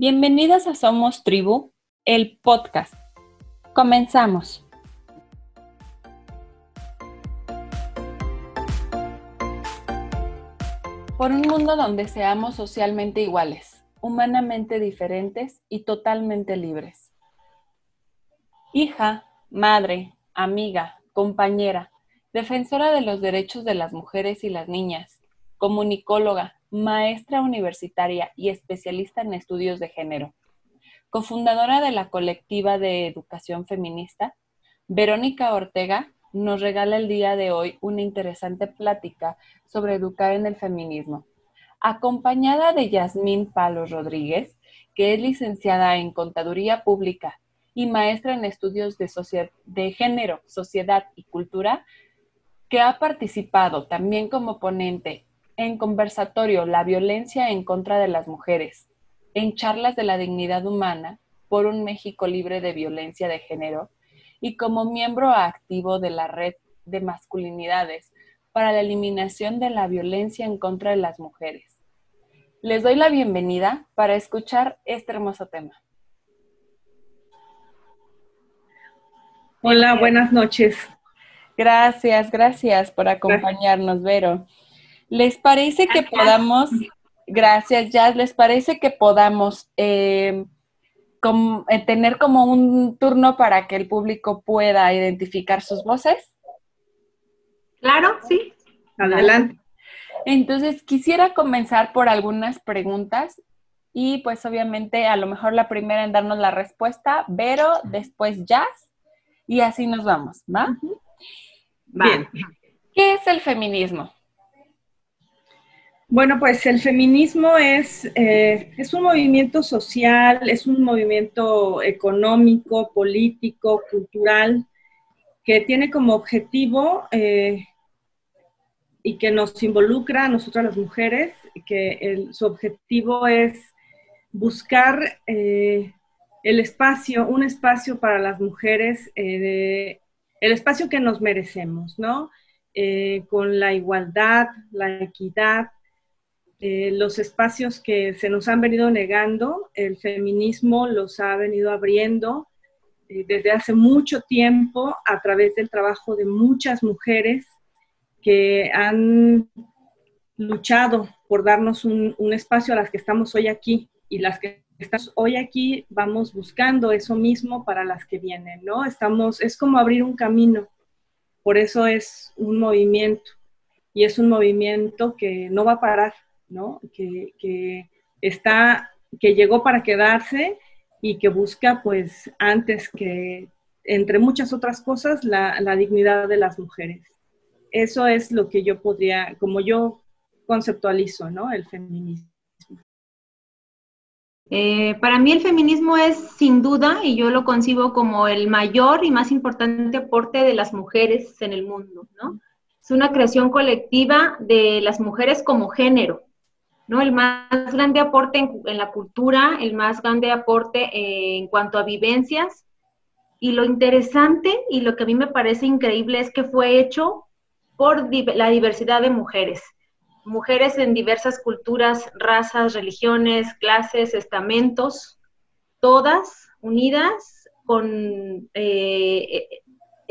Bienvenidas a Somos Tribu, el podcast. Comenzamos. Por un mundo donde seamos socialmente iguales, humanamente diferentes y totalmente libres. Hija, madre, amiga, compañera, defensora de los derechos de las mujeres y las niñas, comunicóloga, maestra universitaria y especialista en estudios de género. Cofundadora de la colectiva de educación feminista, Verónica Ortega nos regala el día de hoy una interesante plática sobre educar en el feminismo, acompañada de Yasmín Palos Rodríguez, que es licenciada en Contaduría Pública y maestra en estudios de, de género, sociedad y cultura, que ha participado también como ponente en conversatorio La violencia en contra de las mujeres, en charlas de la dignidad humana por un México libre de violencia de género y como miembro activo de la red de masculinidades para la eliminación de la violencia en contra de las mujeres. Les doy la bienvenida para escuchar este hermoso tema. Hola, buenas noches. Gracias, gracias por acompañarnos, Vero. ¿Les parece que podamos, gracias Jazz, les parece que podamos eh, eh, tener como un turno para que el público pueda identificar sus voces? Claro, sí. Adelante. Entonces, quisiera comenzar por algunas preguntas y pues obviamente a lo mejor la primera en darnos la respuesta, Vero, después Jazz y así nos vamos, ¿va? Bien. ¿Qué es el feminismo? Bueno, pues el feminismo es, eh, es un movimiento social, es un movimiento económico, político, cultural, que tiene como objetivo eh, y que nos involucra a nosotras las mujeres, que su objetivo es buscar eh, el espacio, un espacio para las mujeres, el espacio que nos merecemos, ¿no? con la igualdad, la equidad, eh, los espacios que se nos han venido negando, el feminismo los ha venido abriendo eh, desde hace mucho tiempo a través del trabajo de muchas mujeres que han luchado por darnos un, espacio a las que estamos hoy aquí. Y las que estamos hoy aquí vamos buscando eso mismo para las que vienen, ¿no? Estamos, es como abrir un camino, por eso es un movimiento. Y es un movimiento que no va a parar, que, está, que llegó para quedarse y que busca, pues, antes que, entre muchas otras cosas, la, dignidad de las mujeres. Eso es lo que yo podría, como yo conceptualizo, ¿no? El feminismo. Eh, para mí el feminismo es sin duda, y yo lo concibo como el mayor y más importante aporte de las mujeres en el mundo, ¿no? Es una creación colectiva de las mujeres como género, ¿no? El más grande aporte en, la cultura, el más grande aporte eh, en cuanto a vivencias. Y lo interesante y lo que a mí me parece increíble es que fue hecho por la diversidad de mujeres. Mujeres en diversas culturas, razas, religiones, clases, estamentos, todas unidas con eh,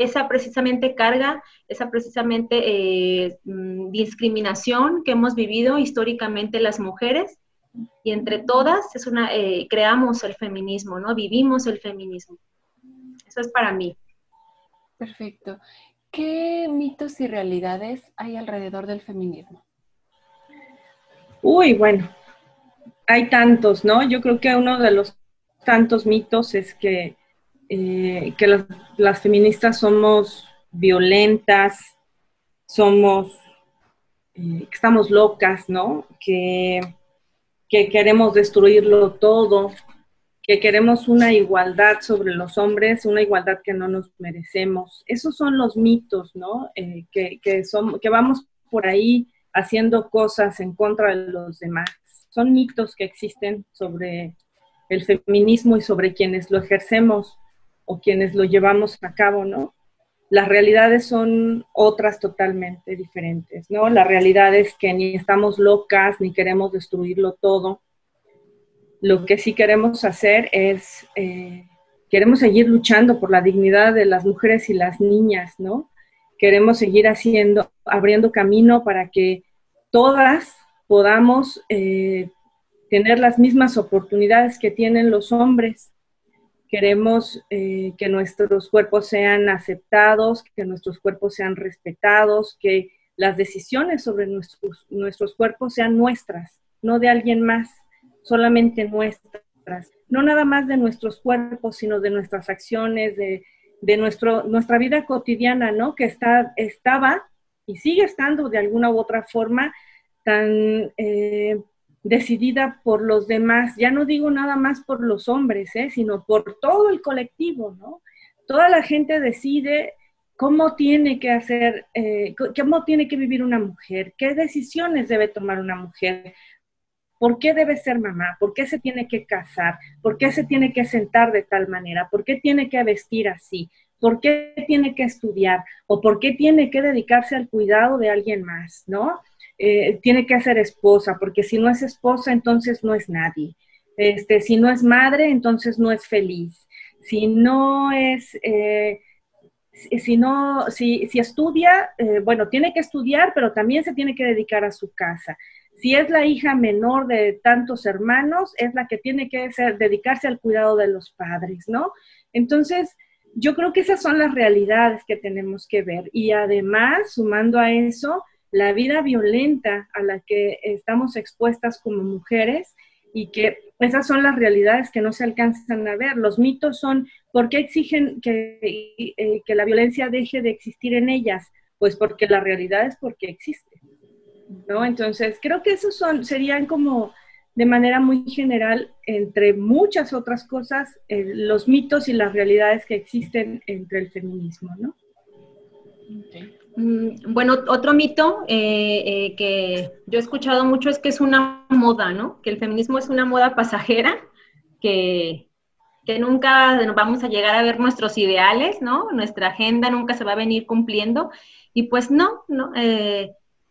esa precisamente carga, esa precisamente eh, mm, discriminación que hemos vivido históricamente las mujeres y entre todas es una, eh, creamos el feminismo, ¿no? Vivimos el feminismo. Eso es para mí. Perfecto. ¿Qué mitos y realidades hay alrededor del feminismo? Uy, bueno, hay tantos, ¿no? Yo creo que uno de los tantos mitos es que eh, que las, feministas somos violentas, somos, eh, estamos locas, ¿no? Que, que queremos destruirlo todo, que queremos una igualdad sobre los hombres, una igualdad que no nos merecemos. Esos son los mitos, ¿no? Eh, que, que, que vamos por ahí haciendo cosas en contra de los demás. Son mitos que existen sobre el feminismo y sobre quienes lo ejercemos o quienes lo llevamos a cabo, ¿no? Las realidades son otras totalmente diferentes, ¿no? La realidad es que ni estamos locas ni queremos destruirlo todo. Lo que sí queremos hacer es, eh, queremos seguir luchando por la dignidad de las mujeres y las niñas, ¿no? Queremos seguir haciendo, abriendo camino para que todas podamos eh, tener las mismas oportunidades que tienen los hombres. Queremos eh, que nuestros cuerpos sean aceptados, que nuestros cuerpos sean respetados, que las decisiones sobre nuestros, nuestros cuerpos sean nuestras, no de alguien más solamente nuestras, no nada más de nuestros cuerpos, sino de nuestras acciones, de, nuestro, nuestra vida cotidiana, ¿no? Que está, estaba y sigue estando de alguna u otra forma tan eh, decidida por los demás. Ya no digo nada más por los hombres, ¿eh? sino por todo el colectivo, ¿no? Toda la gente decide cómo tiene que hacer, eh, cómo tiene que vivir una mujer, qué decisiones debe tomar una mujer, ¿Por qué debe ser mamá? ¿Por qué se tiene que casar? ¿Por qué se tiene que sentar de tal manera? ¿Por qué tiene que vestir así? ¿Por qué tiene que estudiar? ¿O por qué tiene que dedicarse al cuidado de alguien más? ¿No? Eh, tiene que ser esposa, porque si no es esposa, entonces no es nadie. Este, si no es madre, entonces no es feliz. Si no es... Eh, si no, si, si estudia, eh, bueno, tiene que estudiar, pero también se tiene que dedicar a su casa. Si es la hija menor de tantos hermanos, es la que tiene que ser, dedicarse al cuidado de los padres, ¿no? Entonces, yo creo que esas son las realidades que tenemos que ver. Y además, sumando a eso, la vida violenta a la que estamos expuestas como mujeres y que esas son las realidades que no se alcanzan a ver. Los mitos son, ¿por qué exigen que, eh, que la violencia deje de existir en ellas? Pues porque la realidad es porque existe. ¿no? Entonces, creo que esos son, serían como de manera muy general, entre muchas otras cosas, eh, los mitos y las realidades que existen entre el feminismo, ¿no? Mm, bueno, otro mito eh, eh, que yo he escuchado mucho es que es una moda, ¿no? Que el feminismo es una moda pasajera, que, que nunca vamos a llegar a ver nuestros ideales, ¿no? Nuestra agenda nunca se va a venir cumpliendo. Y pues no, ¿no?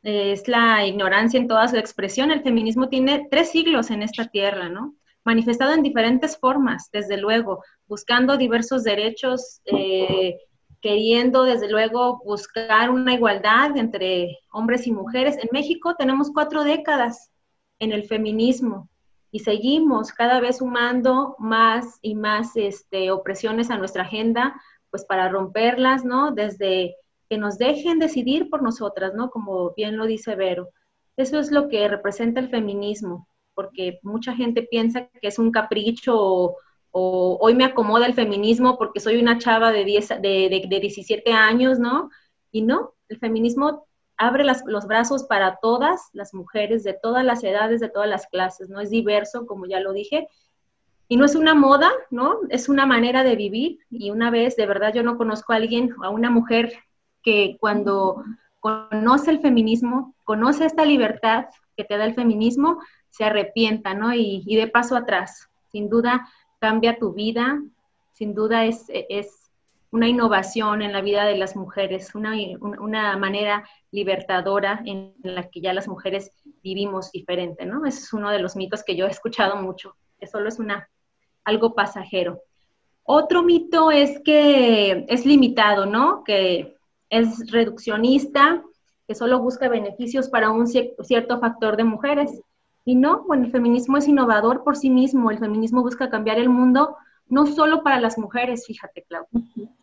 es la ignorancia en toda su expresión. El feminismo tiene tres siglos en esta tierra, ¿no? Manifestado en diferentes formas, desde luego, buscando diversos derechos, eh, queriendo, desde luego, buscar una igualdad entre hombres y mujeres. En México tenemos cuatro décadas en el feminismo y seguimos cada vez sumando más y más este, opresiones a nuestra agenda, pues para romperlas, ¿no? Desde que nos dejen decidir por nosotras, ¿no? Como bien lo dice Vero. Eso es lo que representa el feminismo, porque mucha gente piensa que es un capricho hoy me acomoda el feminismo porque soy una chava de, 10, de, de, 17 años, ¿no? Y no, el feminismo abre los brazos para todas las mujeres de todas las edades, de todas las clases, ¿no? Es diverso, como ya lo dije, y no es una moda, ¿no? Es una manera de vivir. Y una vez, de verdad, yo no conozco a alguien, a una mujer que cuando conoce el feminismo, conoce esta libertad que te da el feminismo, se arrepienta, ¿no? Y, de paso atrás. Sin duda cambia tu vida, sin duda es, es una innovación en la vida de las mujeres, una, una, manera libertadora en la que ya las mujeres vivimos diferente, ¿no? Ese es uno de los mitos que yo he escuchado mucho, que solo es una, algo pasajero. Otro mito es que es limitado, ¿no? Que es reduccionista, que solo busca beneficios para un cierto factor de mujeres. Y no, bueno, el feminismo es innovador por sí mismo, el feminismo busca cambiar el mundo no solo para las mujeres, fíjate, Clau,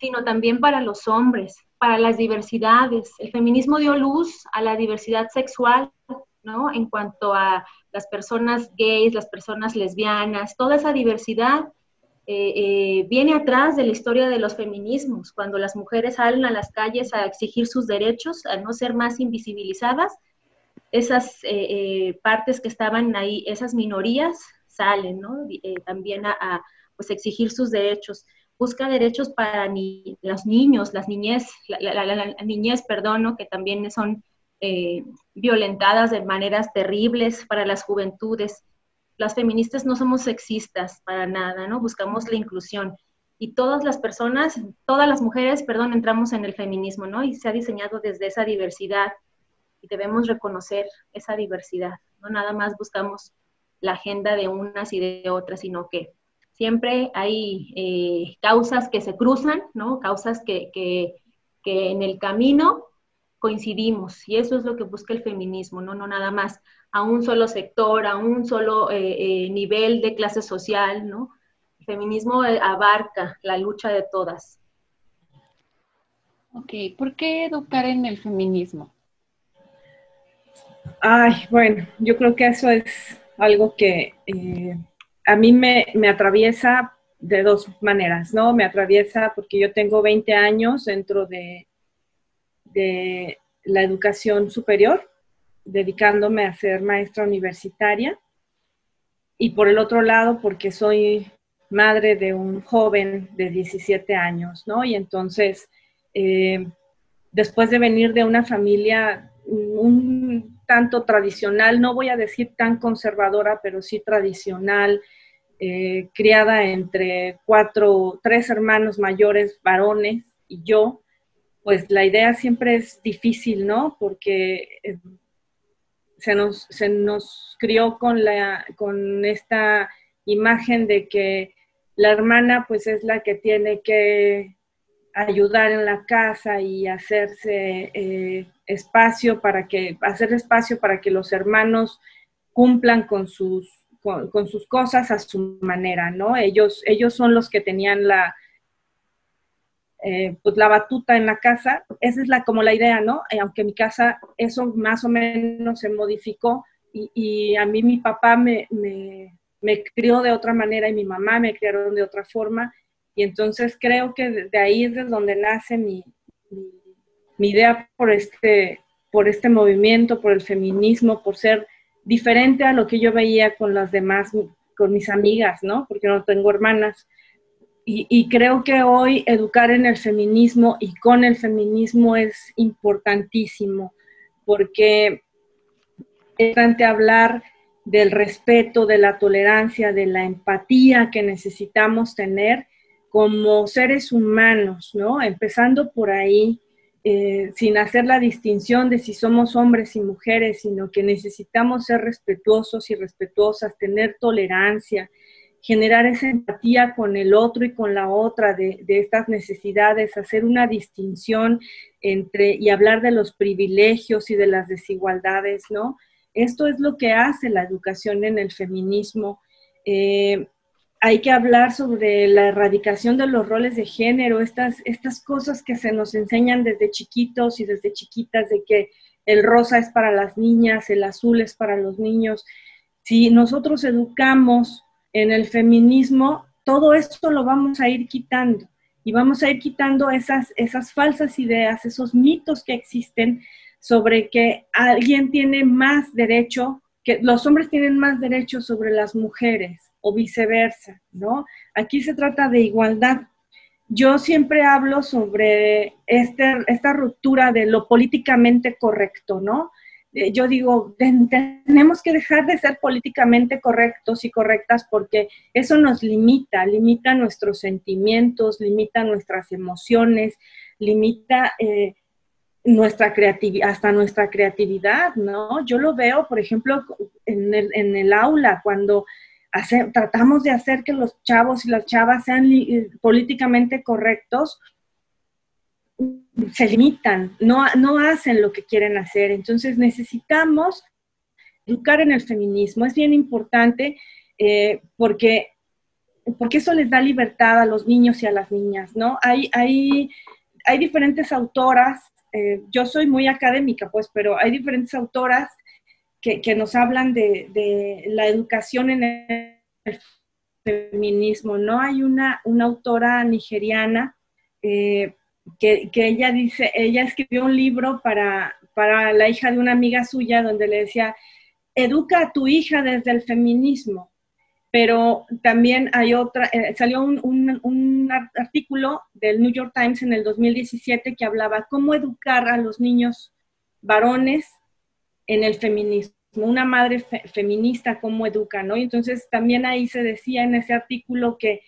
sino también para los hombres, para las diversidades. El feminismo dio luz a la diversidad sexual, ¿no? En cuanto a las personas gays, las personas lesbianas, toda esa diversidad eh, eh, viene atrás de la historia de los feminismos, cuando las mujeres salen a las calles a exigir sus derechos, a no ser más invisibilizadas, esas eh, partes que estaban ahí, esas minorías, salen, ¿no? también a, pues, exigir sus derechos. Busca derechos para ni, los niños, las niñez, la, niñez, perdón, que también son violentadas de maneras terribles para las juventudes las feministas no somos sexistas para nada, ¿no? Buscamos la inclusión. Y todas las personas, todas las mujeres, perdón, entramos en el feminismo, ¿no? Y se ha diseñado desde esa diversidad debemos reconocer esa diversidad, ¿no? Nada más buscamos la agenda de unas y de otras, sino que siempre hay eh, causas que se cruzan, ¿no? Causas que, que, en el camino coincidimos y eso es lo que busca el feminismo, ¿no? No nada más a un solo sector, a un solo eh, nivel de clase social, ¿no? El feminismo abarca la lucha de todas. Ok, ¿por qué educar en el feminismo? Ay, bueno, yo creo que eso es algo que eh, a mí me, atraviesa de dos maneras, ¿no? Me atraviesa porque yo tengo 20 años dentro de, la educación superior, dedicándome a ser maestra universitaria. Y por el otro lado, porque soy madre de un joven de 17 años, ¿no? Y entonces eh, después de venir de una familia un tanto tradicional, no voy a decir tan conservadora, pero sí tradicional, eh, criada entre cuatro, tres hermanos mayores, varones y yo, pues la idea siempre es difícil, ¿no? Porque eh, se, nos, se nos crió con, la, con esta imagen de que la hermana pues es la que tiene que ayudar en la casa y hacerse eh, espacio para que, hacer espacio para que los hermanos cumplan con sus, con, sus cosas a su manera, ¿no? Ellos, ellos son los que tenían la, eh, pues la batuta en la casa. Esa es la, como la idea, ¿no? Eh, aunque mi casa eso más o menos se modificó y, a mí mi papá me, me, me crió de otra manera y mi mamá me criaron de otra forma y entonces creo que de ahí es de donde nace mi, mi, idea por este, por este movimiento, por el feminismo, por ser diferente a lo que yo veía con las demás, con mis amigas, ¿no? Porque no tengo hermanas. Y, y, creo que hoy educar en el feminismo y con el feminismo es importantísimo, porque es importante hablar del respeto, de la tolerancia, de la empatía que necesitamos tener como seres humanos, ¿no? Empezando por ahí, eh, sin hacer la distinción de si somos hombres y mujeres, sino que necesitamos ser respetuosos y respetuosas, tener tolerancia, generar esa empatía con el otro y con la otra de, de, estas necesidades, hacer una distinción entre y hablar de los privilegios y de las desigualdades, ¿no? Esto es lo que hace la educación en el feminismo. Eh, hay que hablar sobre la erradicación de los roles de género, estas, estas cosas que se nos enseñan desde chiquitos y desde chiquitas, de que el rosa es para las niñas, el azul es para los niños. Si nosotros educamos en el feminismo, todo esto lo vamos a ir quitando y vamos a ir quitando esas, esas falsas ideas, esos mitos que existen sobre que alguien tiene más derecho, que los hombres tienen más derecho sobre las mujeres o viceversa, ¿no? Aquí se trata de igualdad. Yo siempre hablo sobre este, esta ruptura de lo políticamente correcto, ¿no? Eh, yo digo, tenemos que dejar de ser políticamente correctos y correctas porque eso nos limita, limita nuestros sentimientos, limita nuestras emociones, limita eh, nuestra creatividad, hasta nuestra creatividad, ¿no? Yo lo veo, por ejemplo, en el, en el aula, cuando tratamos de hacer que los chavos y las chavas sean eh, políticamente correctos, se limitan, no, no hacen lo que quieren hacer. Entonces necesitamos educar en el feminismo. Es bien importante eh, porque, porque eso les da libertad a los niños y a las niñas, ¿no? Hay, hay, hay diferentes autoras, eh, yo soy muy académica, pues, pero hay diferentes autoras que, nos hablan de, la educación en el feminismo. No hay una, una autora nigeriana eh, que, ella dice, ella escribió un libro para, para la hija de una amiga suya donde le decía, educa a tu hija desde el feminismo. Pero también hay otra, eh, salió un, un, artículo del New York Times en el 2017 que hablaba cómo educar a los niños varones en el feminismo una madre feminista, cómo educa, ¿no? Y entonces también ahí se decía en ese artículo que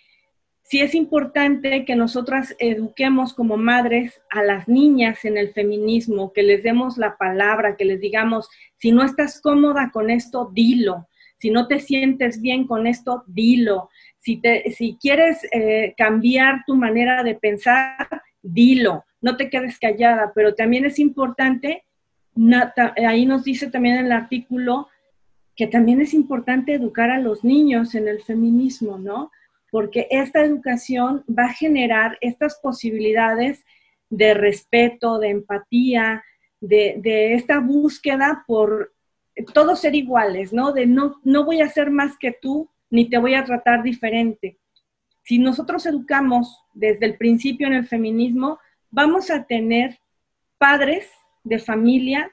sí es importante que nosotras eduquemos como madres a las niñas en el feminismo, que les demos la palabra, que les digamos, si no estás cómoda con esto, dilo. Si no te sientes bien con esto, dilo. Si, te, si quieres eh, cambiar tu manera de pensar, dilo. No te quedes callada, pero también es importante, ahí nos dice también el artículo, que también es importante educar a los niños en el feminismo, ¿no? Porque esta educación va a generar estas posibilidades de respeto, de empatía, de, esta búsqueda por todos ser iguales, ¿no? De no, no voy a ser más que tú, ni te voy a tratar diferente. Si nosotros educamos desde el principio en el feminismo, vamos a tener padres de familia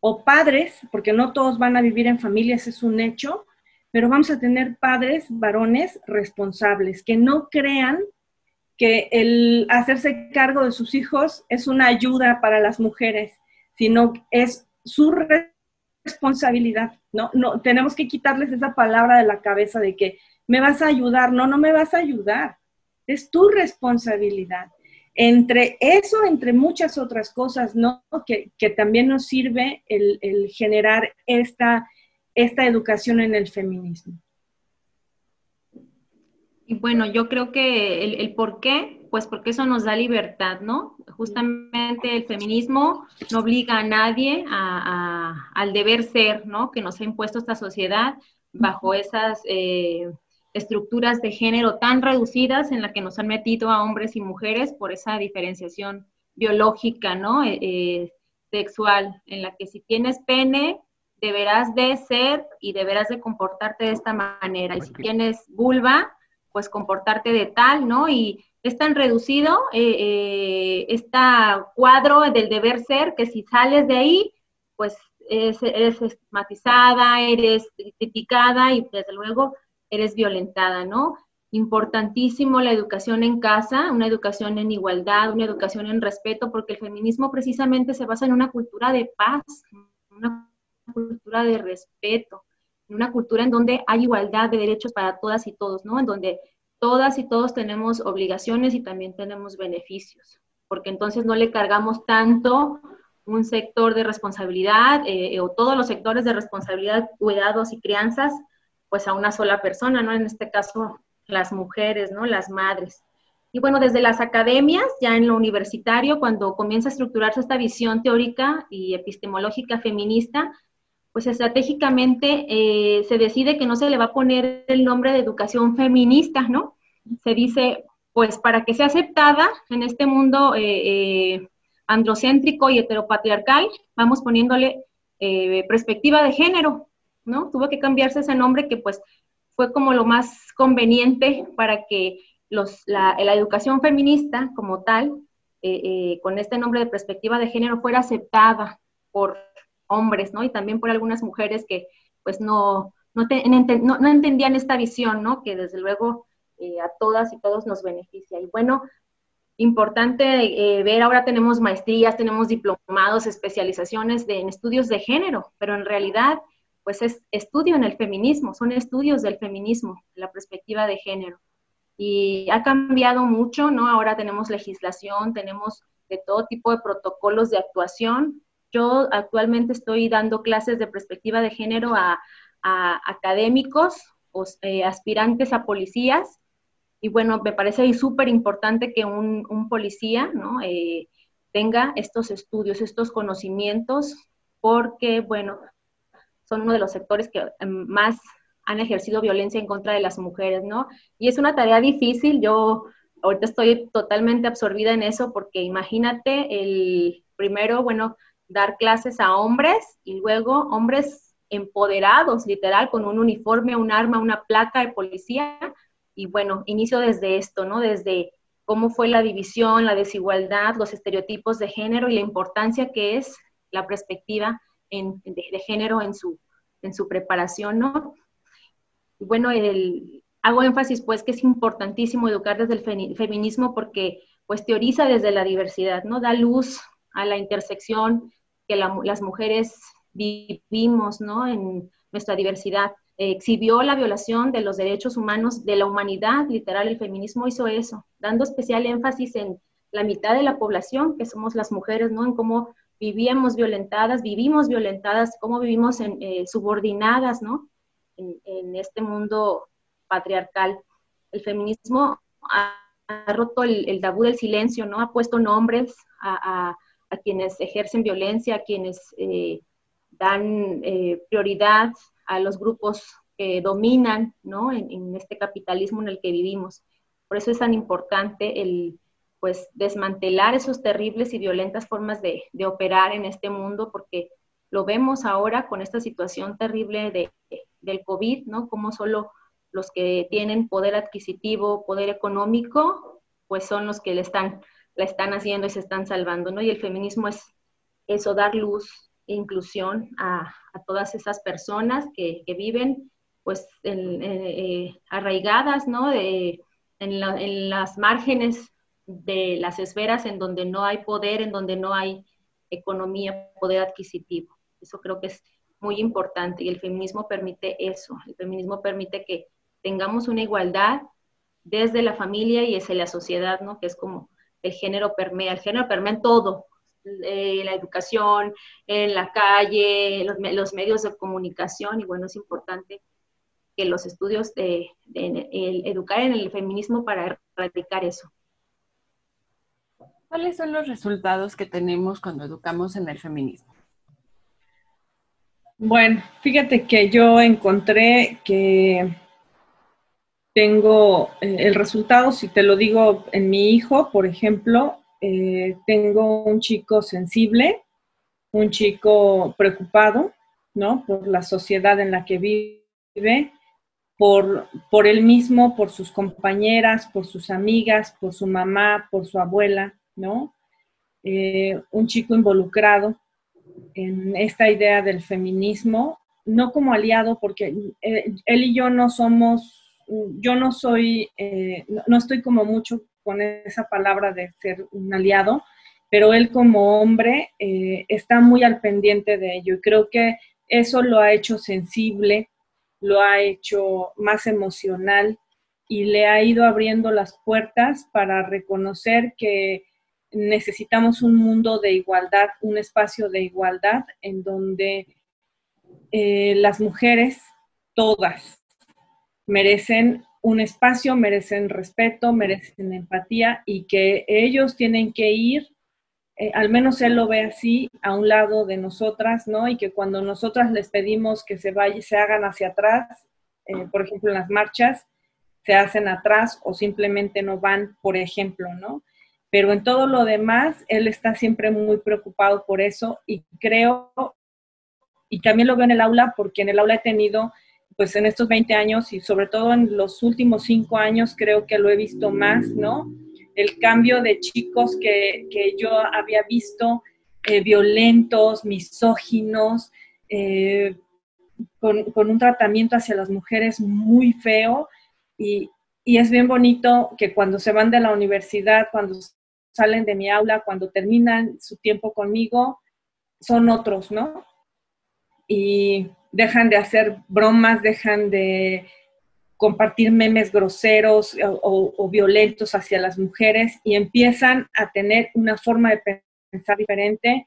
o padres, porque no todos van a vivir en familias, es un hecho, pero vamos a tener padres varones responsables, que no crean que el hacerse cargo de sus hijos es una ayuda para las mujeres, sino es su responsabilidad, ¿no? no tenemos que quitarles esa palabra de la cabeza de que me vas a ayudar, no, no me vas a ayudar, es tu responsabilidad. Entre eso, entre muchas otras cosas, ¿no? Que, también nos sirve el, generar esta, esta educación en el feminismo. Y bueno, yo creo que el, por qué, pues porque eso nos da libertad, ¿no? Justamente el feminismo no obliga a nadie al deber ser, ¿no? Que nos ha impuesto esta sociedad bajo esas eh, estructuras de género tan reducidas en la que nos han metido a hombres y mujeres por esa diferenciación biológica, ¿no? Eh, eh, sexual, en la que si tienes pene, deberás de ser y deberás de comportarte de esta manera. Y si tienes vulva, pues comportarte de tal, ¿no? Y es tan reducido eh, este cuadro del deber ser que si sales de ahí, pues eres estigmatizada, eres criticada y desde luego eres violentada, ¿no? Importantísimo la educación en casa, una educación en igualdad, una educación en respeto, porque el feminismo precisamente se basa en una cultura de paz, una cultura de respeto, una cultura en donde hay igualdad de derechos para todas y todos, ¿no? En donde todas y todos tenemos obligaciones y también tenemos beneficios, porque entonces no le cargamos tanto un sector de responsabilidad eh, o todos los sectores de responsabilidad, cuidados y crianzas pues a una sola persona, ¿no? En este caso, las mujeres, ¿no? Las madres. Y bueno, desde las academias, ya en lo universitario, cuando comienza a estructurarse esta visión teórica y epistemológica feminista, pues estratégicamente eh, se decide que no se le va a poner el nombre de educación feminista, ¿no? Se dice, pues para que sea aceptada en este mundo eh, eh, androcéntrico y heteropatriarcal, vamos poniéndole perspectiva de género, ¿no? Tuvo que cambiarse ese nombre que pues fue como lo más conveniente para que los, la, educación feminista como tal, eh, eh, con este nombre de perspectiva de género, fuera aceptada por hombres, ¿no? Y también por algunas mujeres que pues no, no, entendían esta visión, ¿no? Que desde luego eh, a todas y todos nos beneficia. Y bueno, importante ver, ahora tenemos maestrías, tenemos diplomados, especializaciones en estudios de género, pero en realidad pues es estudio en el feminismo, son estudios del feminismo, la perspectiva de género. Y ha cambiado mucho, ¿no? Ahora tenemos legislación, tenemos de todo tipo de protocolos de actuación. Yo actualmente estoy dando clases de perspectiva de género a, académicos, eh, aspirantes a policías. Y bueno, me parece súper importante que un, policía, ¿no? Eh, tenga estos estudios, estos conocimientos, porque, bueno, son uno de los sectores que em, más han ejercido violencia en contra de las mujeres, ¿no? Y es una tarea difícil, yo ahorita estoy totalmente absorbida en eso porque imagínate el primero, bueno, dar clases a hombres y luego hombres empoderados, literal, con un uniforme, un arma, una placa de policía. Y bueno, inicio desde esto, ¿no? Desde cómo fue la división, la desigualdad, los estereotipos de género y la importancia que es la perspectiva de, género en su, en su preparación, ¿no? bueno, hago énfasis pues que es importantísimo educar desde el feminismo porque pues teoriza desde la diversidad, ¿no? Da luz a la intersección que las mujeres vivimos, ¿no? En nuestra diversidad. exhibió la violación de los derechos humanos de la humanidad, literal, el feminismo hizo eso, dando especial énfasis en la mitad de la población, que somos las mujeres, ¿no? En cómo vivíamos violentadas, vivimos violentadas, cómo vivimos en, eh, subordinadas, ¿no? en, este mundo patriarcal. El feminismo ha, roto el, tabú del silencio, ¿no? Ha puesto nombres a, quienes ejercen violencia, a quienes eh, dan eh, prioridad a los grupos que dominan, ¿no? En, este capitalismo en el que vivimos. Por eso es tan importante el, pues, desmantelar esos terribles y violentas formas de, operar en este mundo, porque lo vemos ahora con esta situación terrible de, del COVID, ¿no? Como solo los que tienen poder adquisitivo, poder económico, pues son los que le están, la están haciendo y se están salvando, ¿no? Y el feminismo es eso, dar luz e inclusión a, todas esas personas que, viven, pues, eh, arraigadas, ¿no? De, en, en las márgenes de las esferas en donde no hay poder, en donde no hay economía, poder adquisitivo. Eso creo que es muy importante y el feminismo permite eso. El feminismo permite que tengamos una igualdad desde la familia y desde la sociedad, ¿no? Que es como el género permea, el género permea en todo, en la educación, en la calle, los, los, medios de comunicación y bueno, es importante que los estudios de, educar en el feminismo para erradicar eso. ¿Cuáles son los resultados que tenemos cuando educamos en el feminismo? Bueno, fíjate que yo encontré que tengo eh, el resultado, si te lo digo en mi hijo, por ejemplo, eh, tengo un chico sensible, un chico preocupado, ¿no? Por la sociedad en la que vive, por, por él mismo, por sus compañeras, por sus amigas, por su mamá, por su abuela, ¿no? Eh, un chico involucrado, en esta idea del feminismo, no como aliado, porque eh, él y yo no somos, yo no soy, eh, no, estoy como mucho con esa palabra de ser un aliado, pero él como hombre está muy al pendiente de ello y creo que eso lo ha hecho sensible, lo ha hecho más emocional y le ha ido abriendo las puertas para reconocer que necesitamos un mundo de igualdad, un espacio de igualdad en donde eh, las mujeres, todas, merecen un espacio, merecen respeto, merecen empatía y que ellos tienen que ir, eh, al menos él lo ve así, a un lado de nosotras, ¿no? Y que cuando nosotras les pedimos que se, vaya, se hagan hacia atrás, eh, por ejemplo, en las marchas, se hacen atrás o simplemente no van, por ejemplo, ¿no? Pero en todo lo demás, él está siempre muy preocupado por eso y creo, y también lo veo en el aula, porque en el aula he tenido, pues en estos 20 años y sobre todo en los últimos 5 años, creo que lo he visto más, ¿no? El cambio de chicos que, yo había visto eh, violentos, misóginos, eh, con, con, un tratamiento hacia las mujeres muy feo y, y es bien bonito que cuando se van de la universidad, cuando salen de mi aula, cuando terminan su tiempo conmigo, son otros, ¿no? Y dejan de hacer bromas, dejan de compartir memes groseros o, violentos hacia las mujeres y empiezan a tener una forma de pensar diferente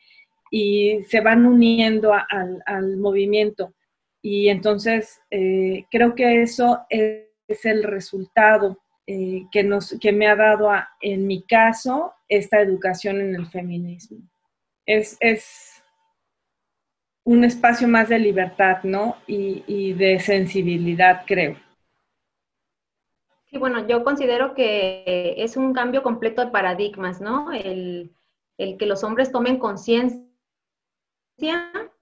y se van uniendo al, movimiento. Y entonces eh, creo que eso es el resultado eh, que, nos, que me ha dado, en mi caso, esta educación en el feminismo. Es, un espacio más de libertad, ¿no? Y, de sensibilidad, creo. Sí, bueno, yo considero que es un cambio completo de paradigmas, ¿no? El, el que los hombres tomen conciencia,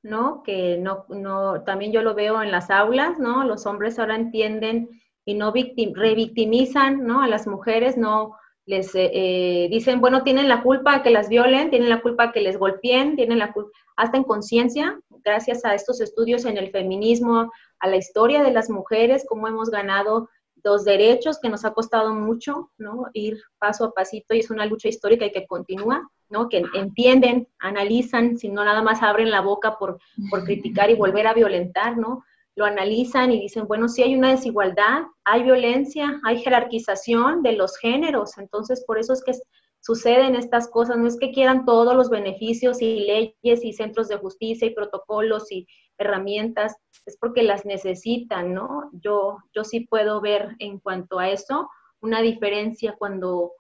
¿no? Que no, no, también yo lo veo en las aulas, ¿no? Los hombres ahora entienden y no revictimizan ¿no? a las mujeres, no les eh, eh, dicen, bueno, tienen la culpa que las violen, tienen la culpa que les golpeen, tienen la culpa, hasta en conciencia, gracias a estos estudios en el feminismo, a la historia de las mujeres, cómo hemos ganado los derechos que nos ha costado mucho, ¿no? Ir paso a pasito y es una lucha histórica y que continúa, ¿no? Que entienden, analizan, si no nada más abren la boca por, por criticar y volver a violentar, ¿no? Lo analizan y dicen, bueno, si hay una desigualdad, hay violencia, hay jerarquización de los géneros, entonces por eso es que suceden estas cosas, no es que quieran todos los beneficios y leyes y centros de justicia y protocolos y herramientas, es porque las necesitan, ¿no? Yo, yo sí puedo ver en cuanto a eso una diferencia cuando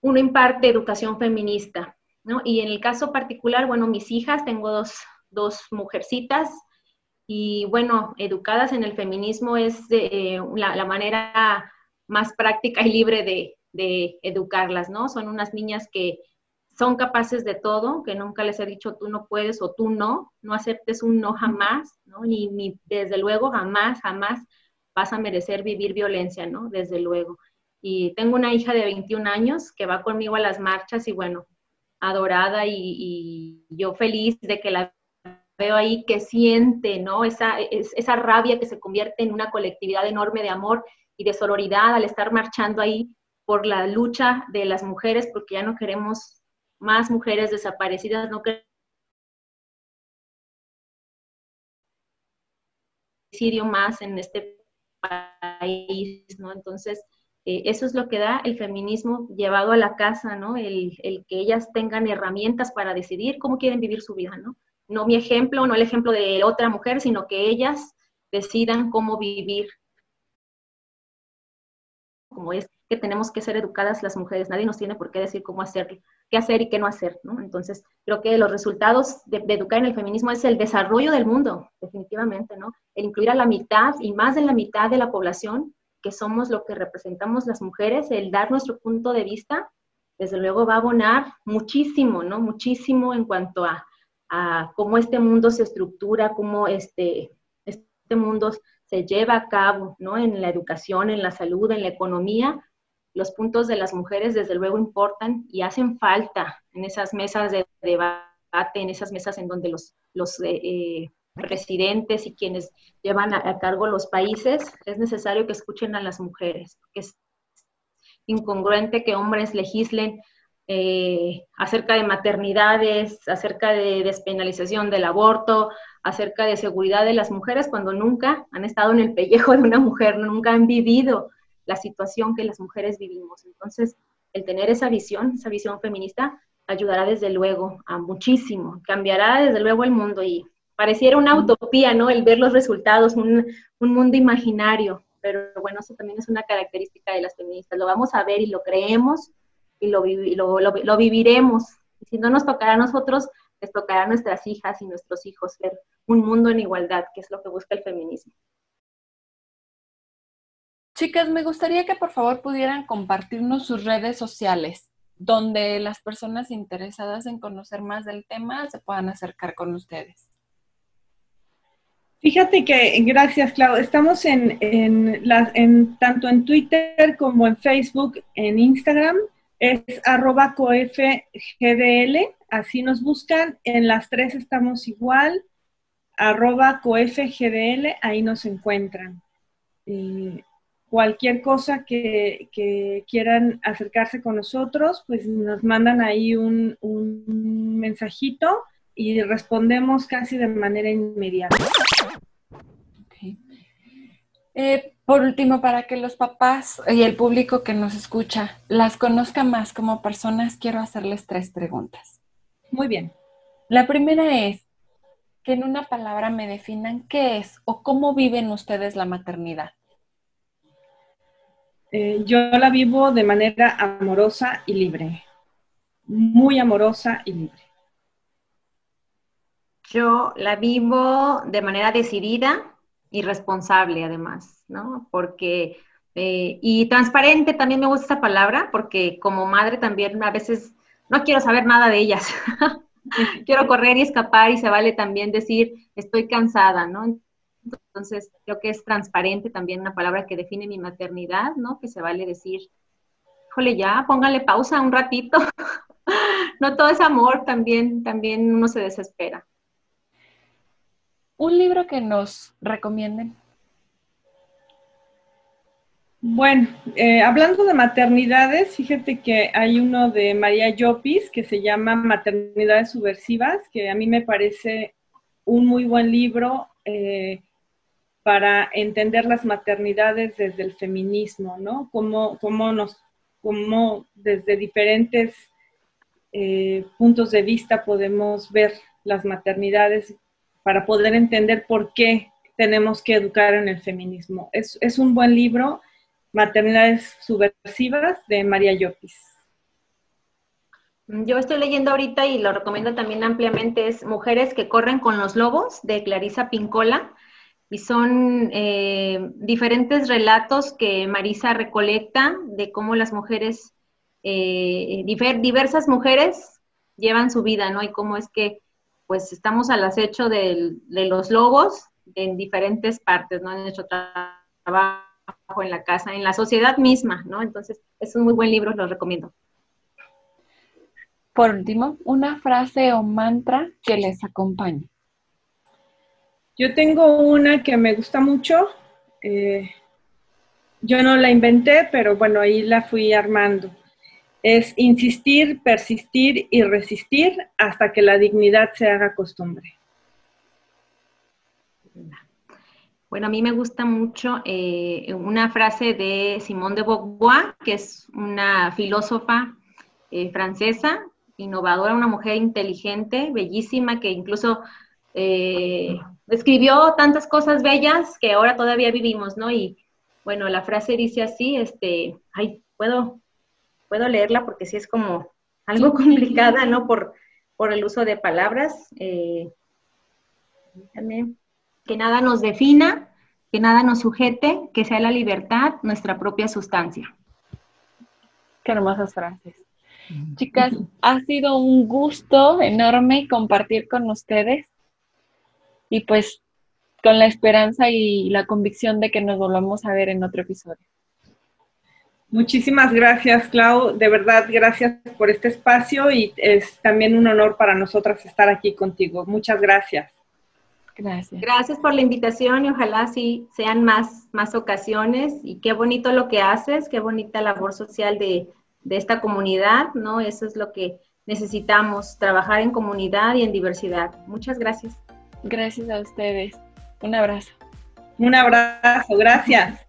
uno imparte educación feminista, ¿no? Y en el caso particular, bueno, mis hijas, tengo dos, dos mujercitas, y bueno, educadas en el feminismo es eh, la, manera más práctica y libre de, educarlas, ¿no? Son unas niñas que son capaces de todo, que nunca les he dicho tú no puedes o tú no, no aceptes un no jamás, ¿no? Ni, ni desde luego jamás, jamás vas a merecer vivir violencia, ¿no? Desde luego. Y tengo una hija de 21 años que va conmigo a las marchas y bueno, adorada y yo feliz de que la veo ahí que siente, ¿no? Esa, esa rabia que se convierte en una colectividad enorme de amor y de sororidad al estar marchando ahí por la lucha de las mujeres, porque ya no queremos más mujeres desaparecidas, no queremos más en este país, ¿no? Entonces, eh, eso es lo que da el feminismo llevado a la casa, ¿no? El, el, que ellas tengan herramientas para decidir cómo quieren vivir su vida, ¿no? No mi ejemplo, no el ejemplo de otra mujer, sino que ellas decidan cómo vivir. Como es que tenemos que ser educadas las mujeres, nadie nos tiene por qué decir cómo hacer, qué hacer y qué no hacer, ¿no? Entonces, creo que los resultados de, educar en el feminismo es el desarrollo del mundo, definitivamente, ¿no? El incluir a la mitad y más de la mitad de la población, que somos lo que representamos las mujeres, el dar nuestro punto de vista, desde luego va a abonar muchísimo, ¿no? Muchísimo en cuanto a a cómo este mundo se estructura, cómo este, este mundo se lleva a cabo, ¿no? En la educación, en la salud, en la economía, los puntos de las mujeres desde luego importan y hacen falta en esas mesas de debate, en esas mesas en donde los, los eh, eh, presidentes y quienes llevan a, a, cargo los países, es necesario que escuchen a las mujeres, que es incongruente que hombres legislen eh, acerca de maternidades, acerca de despenalización del aborto, acerca de seguridad de las mujeres, cuando nunca han estado en el pellejo de una mujer, nunca han vivido la situación que las mujeres vivimos. Entonces, el tener esa visión, esa visión feminista, ayudará desde luego a muchísimo, cambiará desde luego el mundo y pareciera una utopía, ¿no? El ver los resultados, un, un mundo imaginario, pero bueno, eso también es una característica de las feministas, lo vamos a ver y lo creemos y lo, lo, lo, viviremos. Y si no nos tocará a nosotros, les tocará a nuestras hijas y nuestros hijos ver un mundo en igualdad, que es lo que busca el feminismo. Chicas, me gustaría que por favor pudieran compartirnos sus redes sociales, donde las personas interesadas en conocer más del tema se puedan acercar con ustedes. Fíjate que, gracias, Clau, estamos en, en, en tanto en Twitter como en Facebook, en Instagram, es arroba coefgdl, así nos buscan, en las tres estamos igual, arroba coefgdl, ahí nos encuentran. cualquier cosa que, quieran acercarse con nosotros, pues nos mandan ahí un, un mensajito y respondemos casi de manera inmediata. Eh, por último, para que los papás y el público que nos escucha las conozca más como personas, quiero hacerles tres preguntas. Muy bien. La primera es que en una palabra me definan qué es o cómo viven ustedes la maternidad. Eh, yo la vivo de manera amorosa y libre, muy amorosa y libre. Yo la vivo de manera decidida, y responsable además, ¿no? Porque, eh, y transparente también me gusta esa palabra, porque como madre también a veces no quiero saber nada de ellas. quiero correr y escapar y se vale también decir, estoy cansada, ¿no? Entonces, creo que es transparente también una palabra que define mi maternidad, ¿no? Que se vale decir, híjole, ya, póngale pausa un ratito. no todo es amor, también, también uno se desespera. ¿Un libro que nos recomienden? Bueno, eh, hablando de maternidades, fíjate que hay uno de María Llopis que se llama Maternidades Subversivas, que a mí me parece un muy buen libro eh, para entender las maternidades desde el feminismo, ¿no? Cómo, nos, desde diferentes eh, puntos de vista podemos ver las maternidades para poder entender por qué tenemos que educar en el feminismo. Es, es un buen libro, Maternidades Subversivas, de María Llopis. Yo estoy leyendo ahorita y lo recomiendo también ampliamente, es Mujeres que corren con los lobos, de Clarisa Pincola, y son eh, diferentes relatos que Marisa recolecta de cómo las mujeres, eh, diversas mujeres llevan su vida, ¿no? Y cómo es que, pues, estamos al acecho de, de los lobos en diferentes partes, ¿no? En nuestro trabajo, en la casa, en la sociedad misma, ¿no? Entonces, es un muy buen libro, lo recomiendo. Por último, una frase o mantra que les acompañe. Yo tengo una que me gusta mucho. Eh, yo no la inventé, pero bueno, ahí la fui armando. Es insistir, persistir y resistir hasta que la dignidad se haga costumbre. Bueno, a mí me gusta mucho eh, una frase de Simone de Beauvoir, que es una filósofa eh, francesa, innovadora, una mujer inteligente, bellísima, que incluso eh, escribió tantas cosas bellas que ahora todavía vivimos, ¿no? Y bueno, la frase dice así, este, ay, puedo, puedo leerla porque sí es como algo complicada, ¿no? Por, por el uso de palabras. Eh, que nada nos defina, que nada nos sujete, que sea la libertad nuestra propia sustancia. Qué hermosas frases. Chicas, ha sido un gusto enorme compartir con ustedes y pues con la esperanza y la convicción de que nos volvamos a ver en otro episodio. Muchísimas gracias, Clau. De verdad, gracias por este espacio y es también un honor para nosotras estar aquí contigo. Muchas gracias. Gracias. Gracias por la invitación y ojalá sí sean más, más ocasiones y qué bonito lo que haces, qué bonita labor social de, de esta comunidad, ¿no? Eso es lo que necesitamos, trabajar en comunidad y en diversidad. Muchas gracias. Gracias a ustedes. Un abrazo. Un abrazo, gracias.